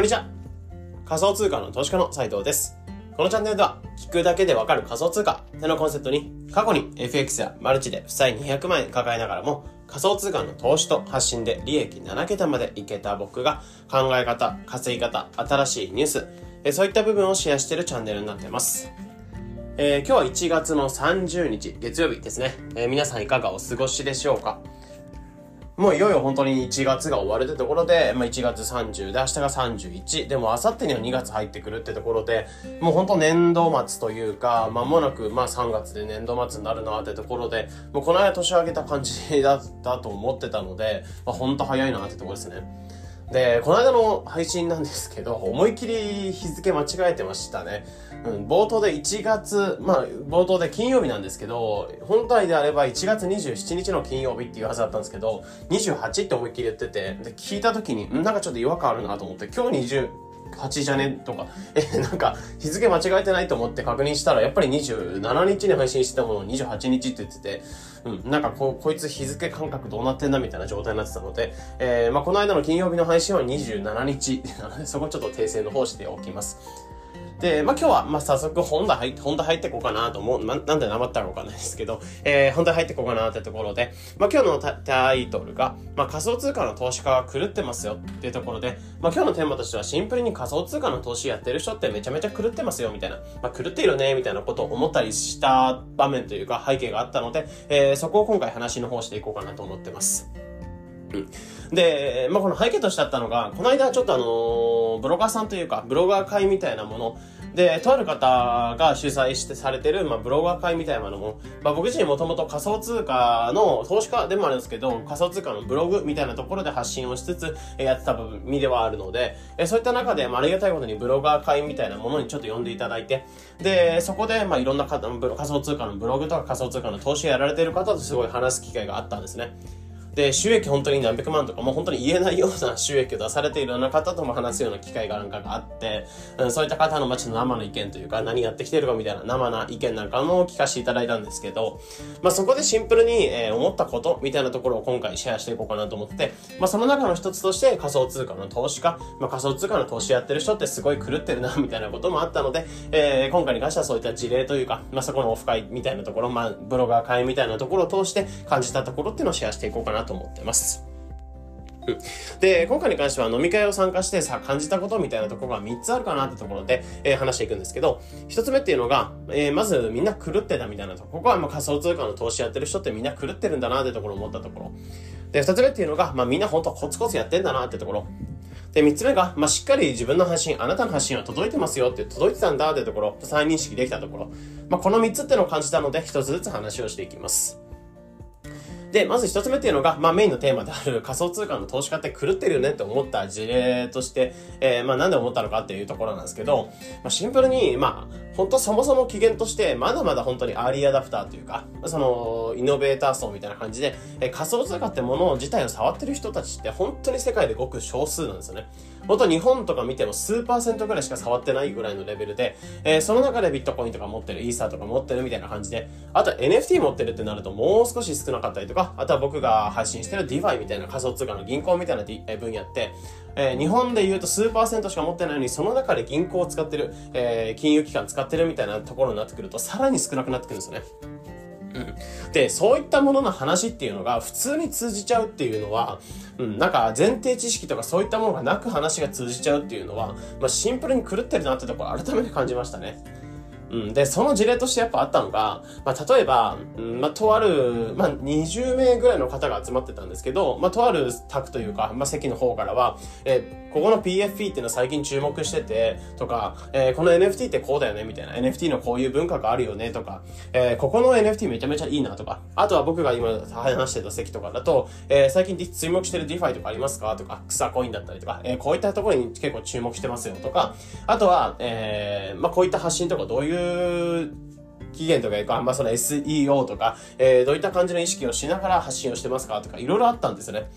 こんにちは。仮想通貨の投資家の斉藤です。このチャンネルでは、聞くだけでわかる仮想通貨ってのコンセプトに、過去に FX やマルチで負債200万円抱えながらも、仮想通貨の投資と発信で利益7桁までいけた僕が、考え方、稼ぎ方、新しいニュース、そういった部分をシェアしているチャンネルになってます。えー今日は1月の30日、月曜日ですね。えー皆さんいかがお過ごしでしょうか？もういよいよ本当に1月が終わるってところで、まあ、1月30で明日が31でも明後日には2月入ってくるってところでもう本当年度末というか間もなくまあ3月で年度末になるなってところでもうこの間年明けた感じだったと思ってたので、まあ、本当早いなってところですね。で、この間の配信なんですけど、思いっきり日付間違えてましたね。うん、冒頭で1月、まあ、冒頭で金曜日なんですけど、本体であれば1月27日の金曜日っていうはずだったんですけど、28って思いっきり言ってて、で、聞いた時に、なんかちょっと違和感あるなと思って、今日20、8じゃねとか、え、なんか、日付間違えてないと思って確認したら、やっぱり27日に配信してたものを28日って言ってて、うん、なんかこう、こいつ日付感覚どうなってんだみたいな状態になってたので、えー、まあこの間の金曜日の配信は27日なので、そこちょっと訂正の方しておきます。で、まあ今日は、まあ早速本題入って、本題入っていこうかなと思う。ま、なんでなまったのかわかんないですけど、えー、本題入っていこうかなってところで、まあ今日のタタイトルが、まあ仮想通貨の投資家が狂ってますよっていうところで、まあ今日のテーマとしてはシンプルに仮想通貨の投資やってる人ってめちゃめちゃ狂ってますよみたいな、まあ狂っているねみたいなことを思ったりした場面というか背景があったので、えー、そこを今回話の方していこうかなと思ってます。で、まあ、この背景としてあったのが、この間ちょっとあのーブロガーさんというか、ブロガー会みたいなもの、で、とある方が主催してされてる、まあ、ブロガー会みたいなの。も、まあ、僕自身もともと仮想通貨の投資家でもあるんですけど、仮想通貨のブログみたいなところで発信をしつつ、えやってた部分、身ではあるので、えそういった中で、まあ、ありがたいことにブロガー会みたいなものにちょっと呼んでいただいて、で、そこで、まあ、いろんな方、仮想通貨のブログとか仮想通貨の投資をやられてる方とすごい話す機会があったんですね。で、収益本当に何百万とか、もう本当に言えないような収益を出されているような方とも話すような機会がなんかがあって、うん、そういった方のまあちょっと生の意見というか、何やってきてるかみたいな生な意見なんかも聞かせていただいたんですけど、まあそこでシンプルに、えー思ったことみたいなところを今回シェアしていこうかなと思って、まあその中の一つとして仮想通貨の投資家、まあ仮想通貨の投資やってる人ってすごい狂ってるな、みたいなこともあったので、えー今回に関してはそういった事例というか、まあそこのオフ会みたいなところ、まあブロガー会みたいなところを通して感じたところっていうのをシェアしていこうかなとと思ってます。で、今回に関しては飲み会を参加してさ、感じたことみたいなところが3つあるかなってところで、えー話していくんですけど、1つ目っていうのが、えーまずみんな狂ってたみたいなところ。ここはまあ仮想通貨の投資やってる人ってみんな狂ってるんだなってところ思ったところ。で、2つ目っていうのが、まあみんな本当コツコツやってんだなってところ。で、3つ目が、まあしっかり自分の発信、あなたの発信は届いてますよって、届いてたんだってところ、再認識できたところ。まあこの3つっていうのを感じたので、1つずつ話をしていきます。で、まず一つ目っていうのが、まあメインのテーマである仮想通貨の投資家って狂ってるよねって思った事例として、えー、まあなんで思ったのかっていうところなんですけど、まあシンプルに、まあ、本当そもそも起源として、まだまだ本当にアーリーアダプターというか、その、イノベーター層みたいな感じで、えー仮想通貨ってもの自体を触ってる人たちって本当に世界でごく少数なんですよね。本当日本とか見ても数パーセントぐらいしか触ってないぐらいのレベルで、えーその中でビットコインとか持ってる、イーサーとか持ってるみたいな感じで、あと NFT 持ってるってなるともう少し少なかったりとか、あとは僕が配信してる DeFi みたいな仮想通貨の銀行みたいな D- 分野って、えー日本で言うと数パーセントしか持ってないのに、その中で銀行を使ってる、えー金融機関使ってるみたいなところになってくると、さらに少なくなってくるんですよね。うん、で、そういったものの話っていうのが普通に通じちゃうっていうのは、うん、なんか前提知識とかそういったものがなく話が通じちゃうっていうのは、まあ、シンプルに狂ってるなってところ改めて感じましたね。うん、で、その事例としてやっぱあったのが、まあ、例えば、うん、まあ、とある、まあ、20名ぐらいの方が集まってたんですけど、まあ、とある宅というか、まあ、席の方からは、えここの PFP っていうの最近注目してて、とか、えーこの NFT ってこうだよね、みたいな。NFT のこういう文化があるよね、とか、えーここの NFT めちゃめちゃいいな、とか。あとは僕が今話してた席とかだと、えー最近注目してる DeFi とかありますかとか、草コインだったりとか、えーこういったところに結構注目してますよ、とか。あとは、えーまあ、こういった発信とかどういう期限とかいうか、まあ、その SEO とか、えーどういった感じの意識をしながら発信をしてますか？とか、いろいろあったんですね。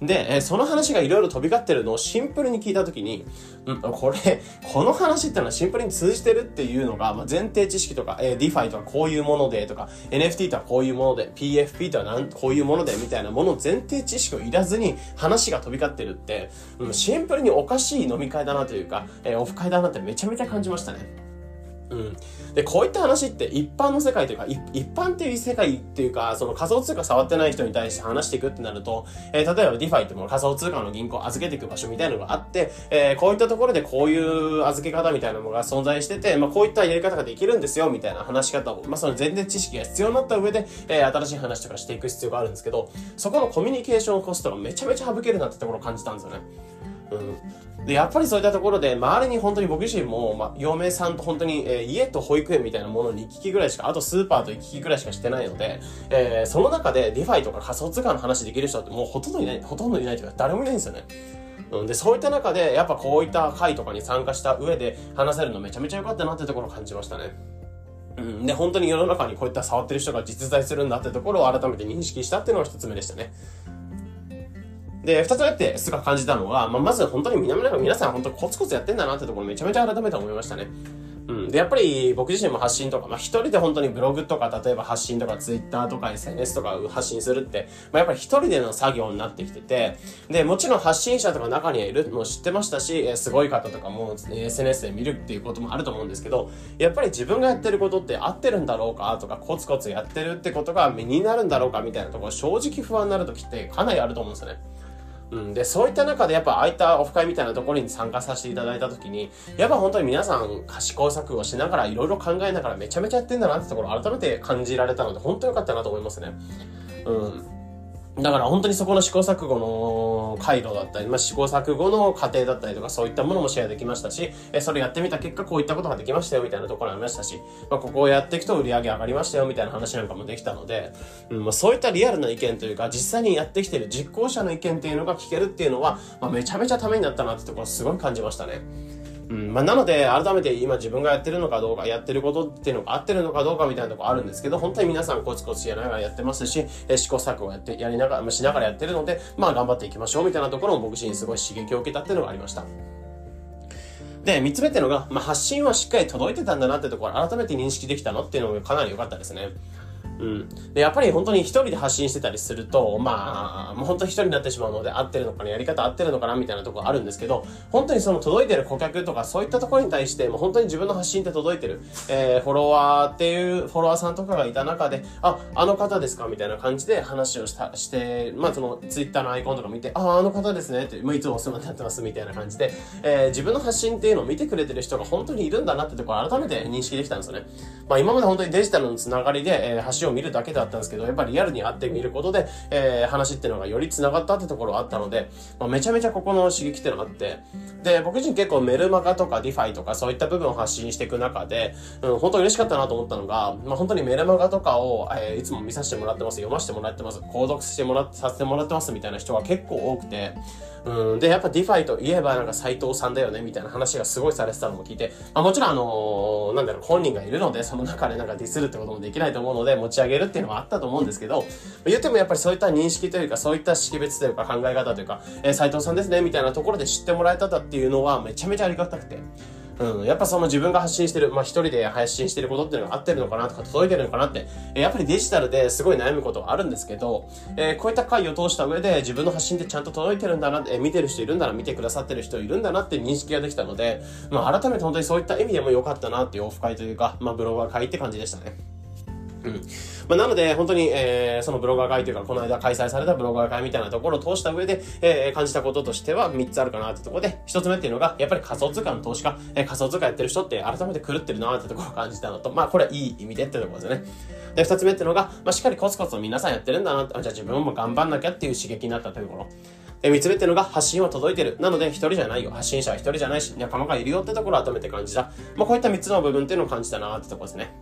で、えその話がいろいろ飛び交ってるのをシンプルに聞いたときに、うん、これ、この話ってのはシンプルに通じてるっていうのが、まあ、前提知識とか、えー、DeFi とはこういうものでとか、NFT とはこういうもので、PFP とはなんこういうものでみたいなもの前提知識をいらずに話が飛び交ってるって、うん、シンプルにおかしい飲み会だなというか、えー、オフ会だなってめちゃめちゃ感じましたね。うん。で、こういった話って一般の世界というか、一般っていう世界っていうか、その仮想通貨触ってない人に対して話していくってなると、えー、例えば DeFi っても仮想通貨の銀行を預けていく場所みたいなのがあって、えー、こういったところでこういう預け方みたいなのが存在してて、まあ、こういったやり方ができるんですよ、みたいな話し方を、まあ、その全然知識が必要になった上で、えー、新しい話とかしていく必要があるんですけど、そこのコミュニケーションコストがめちゃめちゃ省けるなってところを感じたんですよね。うん。で、やっぱりそういったところで、周りに本当に僕自身も、ま、嫁さんと本当に、えー、家と保育園みたいなものに行き来ぐらいしか、あとスーパーと行き来ぐらいしかしてないので、えー、その中で DeFi とか仮想通貨の話できる人ってもうほとんどいない、ほとんどいないというか誰もいないんですよね。うん、で、そういった中で、やっぱこういった会とかに参加した上で話せるのめちゃめちゃ良かったなってところを感じましたね。うん、で、本当に世の中にこういった触ってる人が実在するんだってところを改めて認識したっていうのが一つ目でしたね。で、二つ目ってすごく感じたのは、まあ、まず本当に皆さん本当コツコツやってんだなってところめちゃめちゃ改めて思いましたね。うん。で、やっぱり僕自身も発信とか、まあ一人で本当にブログとか、例えば発信とか、ツイッターとか SNS とか発信するって、まあやっぱり一人での作業になってきてて、で、もちろん発信者とか中にはいるのを知ってましたし、すごい方とかも SNS で見るっていうこともあると思うんですけど、やっぱり自分がやってることって合ってるんだろうかとか、コツコツやってるってことが身になるんだろうかみたいなところ、正直不安になるときってかなりあると思うんですよね。うん、で、そういった中でやっぱああいったオフ会みたいなところに参加させていただいたときに、やっぱ本当に皆さん試行錯誤しながらいろいろ考えながらめちゃめちゃやってんだなってところを改めて感じられたので、本当良かったなと思いますね。うん。だから本当にそこの試行錯誤の回路だったり、まあ、試行錯誤の過程だったりとかそういったものもシェアできましたし、えそれやってみた結果こういったことができましたよみたいなところありましたし、まあ、ここをやっていくと売り上げ上がりましたよみたいな話なんかもできたので、うんまあ、そういったリアルな意見というか実際にやってきてる実行者の意見っていうのが聞けるっていうのは、まあ、めちゃめちゃためになったなってところすごい感じましたね。うん。まあ、なので、改めて今自分がやってるのかどうか、やってることっていうのが合ってるのかどうかみたいなとこあるんですけど、本当に皆さんコツコツやながらやってますし、え試行錯誤やって、やりながら、しながらやってるので、まあ、頑張っていきましょうみたいなところも僕自身すごい刺激を受けたっていうのがありました。で、三つ目っていうのが、まあ、発信はしっかり届いてたんだなってところ改めて認識できたのっていうのもかなり良かったですね。うん。で、やっぱり本当に一人で発信してたりすると、まあ、もう本当一人になってしまうので、合ってるのかな、やり方合ってるのかな、みたいなところあるんですけど、本当にその届いてる顧客とか、そういったところに対して、もう本当に自分の発信って届いてる、えー、フォロワーっていう、フォロワーさんとかがいた中で、あ、あの方ですかみたいな感じで話をした、して、まあその、ツイッターのアイコンとか見て、あ、ああの方ですね、って、まあ、いつもお世話になってます、みたいな感じで、えー、自分の発信っていうのを見てくれてる人が本当にいるんだなってところ改めて認識できたんですよね。まあ今まで本当にデジタルのつながりで、えー、発信を見るだけだったんですけど、やっぱりリアルに会ってみることで、えー、話っていうのがより繋がったってところあったので、まあ、めちゃめちゃここの刺激っていうのがあって、で、僕自身結構メルマガとか DeFi とかそういった部分を発信していく中で、うん、本当嬉しかったなと思ったのが、まあ、本当にメルマガとかを、えー、いつも見させてもらってます、読ませてもらってます、購読してもらって、させてもらってますみたいな人が結構多くて、うん、で、やっぱ DeFi といえばなんか斎藤さんだよねみたいな話がすごいされてたのも聞いて、まあ、もちろんあのー、なんだろう、本人がいるので、その中でなんかディスるってこともできないと思うので、持ち上げるっていうのはあったと思うんですけど、言ってもやっぱりそういった認識というか、そういった識別というか考え方というか、えー、斎藤さんですねみたいなところで知ってもらえたっていうのはめちゃめちゃありがたくて。うん、やっぱその自分が発信してる、まあ一人で配信してることっていうのが合ってるのかなとか届いてるのかなって、え、やっぱりデジタルですごい悩むことはあるんですけど、えー、こういった回を通した上で自分の発信ってちゃんと届いてるんだなって、えー、見てる人いるんだな、見てくださってる人いるんだなって認識ができたので、まあ改めて本当にそういった意味でも良かったなっていうオフ会というか、まあブロガー会って感じでしたね。うん。まあ、なので、本当に、えー、そのブロガー会というか、この間開催されたブロガー会みたいなところを通した上で、えー、感じたこととしては3つあるかなってところで、1つ目っていうのが、やっぱり仮想通貨の投資家、えー、仮想通貨やってる人って改めて狂ってるなってところを感じたのと、まあ、これはいい意味でってところですね。で、2つ目っていうのが、まあ、しっかりコツコツ皆さんやってるんだなあ、じゃあ自分も頑張んなきゃっていう刺激になったというところ。で、三つ目っていうのが発信は届いてる。なので、一人じゃないよ。発信者は一人じゃないし、仲間がいるよってところを改めて感じた。まあ、こういった三つの部分っていうのを感じたなってところですね。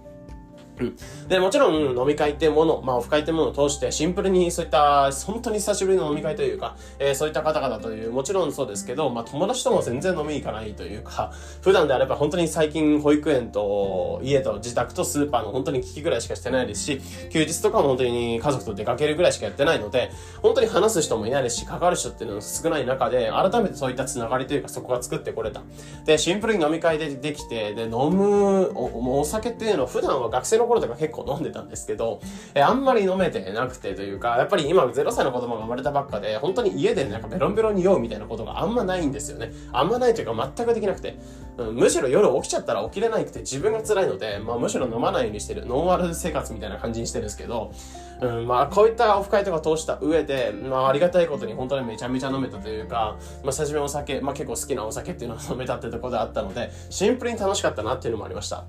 で、もちろん飲み会ってもの、まあオフ会ってものを通してシンプルにそういった本当に久しぶりの飲み会というか、えー、そういった方々という、もちろんそうですけど、まあ友達とも全然飲みに行かないというか、普段であれば本当に最近保育園と家と自宅とスーパーの本当に危機ぐらいしかしてないですし、休日とかも本当に家族と出かけるぐらいしかやってないので、本当に話す人もいないですし、関わる人っていうのが少ない中で、改めてそういったつながりというかそこが作ってこれた。で、シンプルに飲み会でできて、で、飲むお、お酒っていうのは普段は学生の頃とか結構飲んでたんですけど、えあんまり飲めてなくてというか、やっぱり今0歳の子供が生まれたばっかで、本当に家でなんかベロンベロンに酔うみたいなことがあんまないんですよね。あんまないというか全くできなくて、うん、むしろ夜起きちゃったら起きれなくて自分が辛いので、まあむしろ飲まないようにしてる、ノンアル生活みたいな感じにしてるんですけど、うん、まあこういったオフ会とか通した上で、まあありがたいことに本当にめちゃめちゃ飲めたというか、まあ最初にお酒、まあ結構好きなお酒っていうのを飲めたってところであったので、シンプルに楽しかったなっていうのもありました。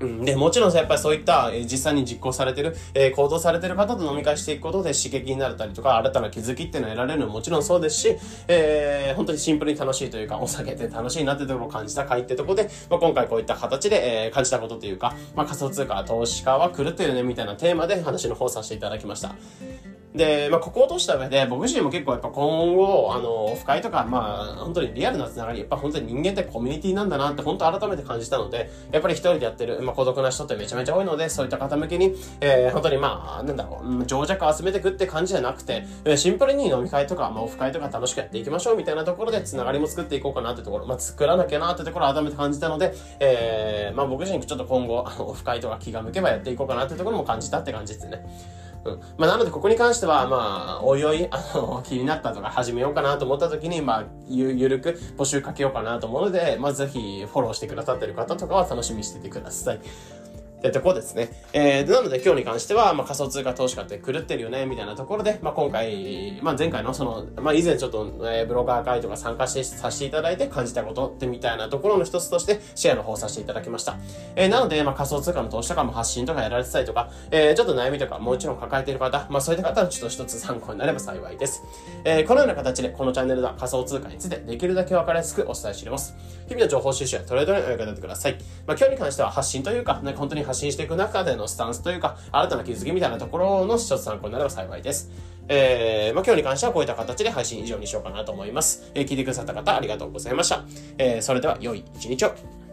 うん、で、もちろんやっぱりそういった、えー、実際に実行されてる、えー、行動されてる方と飲み会していくことで刺激になれたりとか、新たな気づきっていうのを得られるのももちろんそうですし、えー、本当にシンプルに楽しいというか、お酒って楽しいなってところを感じた回ってとこで、まあ、今回こういった形で、えー、感じたことというか、まあ、仮想通貨投資家は狂ってるねみたいなテーマで話の方させていただきました。で、まあ、ここを通した上で、僕自身も結構やっぱ今後、あの、オフ会とか、まあ、本当にリアルなつながり、やっぱ本当に人間ってコミュニティなんだなって本当改めて感じたので、やっぱり一人でやってる、まあ、孤独な人ってめちゃめちゃ多いので、そういった方向けに、えー、本当にまあ、なんだろう、情弱集めていくって感じじゃなくて、シンプルに飲み会とか、まあ、オフ会とか楽しくやっていきましょうみたいなところで、つながりも作っていこうかなってところ、まあ、作らなきゃなってところ改めて感じたので、えー、まあ、僕自身ちょっと今後、あの、オフ会とか気が向けばやっていこうかなってところも感じたって感じですね。まあ、なので、ここに関しては、まあ、おいおい、あの、気になったとか始めようかなと思った時に、まあ、ゆ、ゆるく募集かけようかなと思うので、まあ、ぜひ、フォローしてくださってる方とかは楽しみにしててください。ってとこですね。えー、なので今日に関しては、まあ、仮想通貨投資家って狂ってるよね、みたいなところで、まあ、今回、まあ、前回のその、まあ、以前ちょっと、えー、ブロガー会とか参加して、させていただいて感じたことってみたいなところの一つとしてシェアの方させていただきました。えー、なので、まあ、仮想通貨の投資とかも発信とかやられてたりとか、えー、ちょっと悩みとかもちろん抱えている方、まあ、そういった方はちょっと一つ参考になれば幸いです。えー、このような形で、このチャンネルでは仮想通貨についてできるだけわかりやすくお伝えしています。日々の情報収集やトレードにお役立てください。まあ、今日に関しては発信というか、ね、本当に発信していく中でのスタンスというか、新たな気づきみたいなところの一つ参考になれば幸いです。えー、まあ、今日に関してはこういった形で配信以上にしようかなと思います。えー、聞いてくださった方ありがとうございました。えー、それでは良い一日を。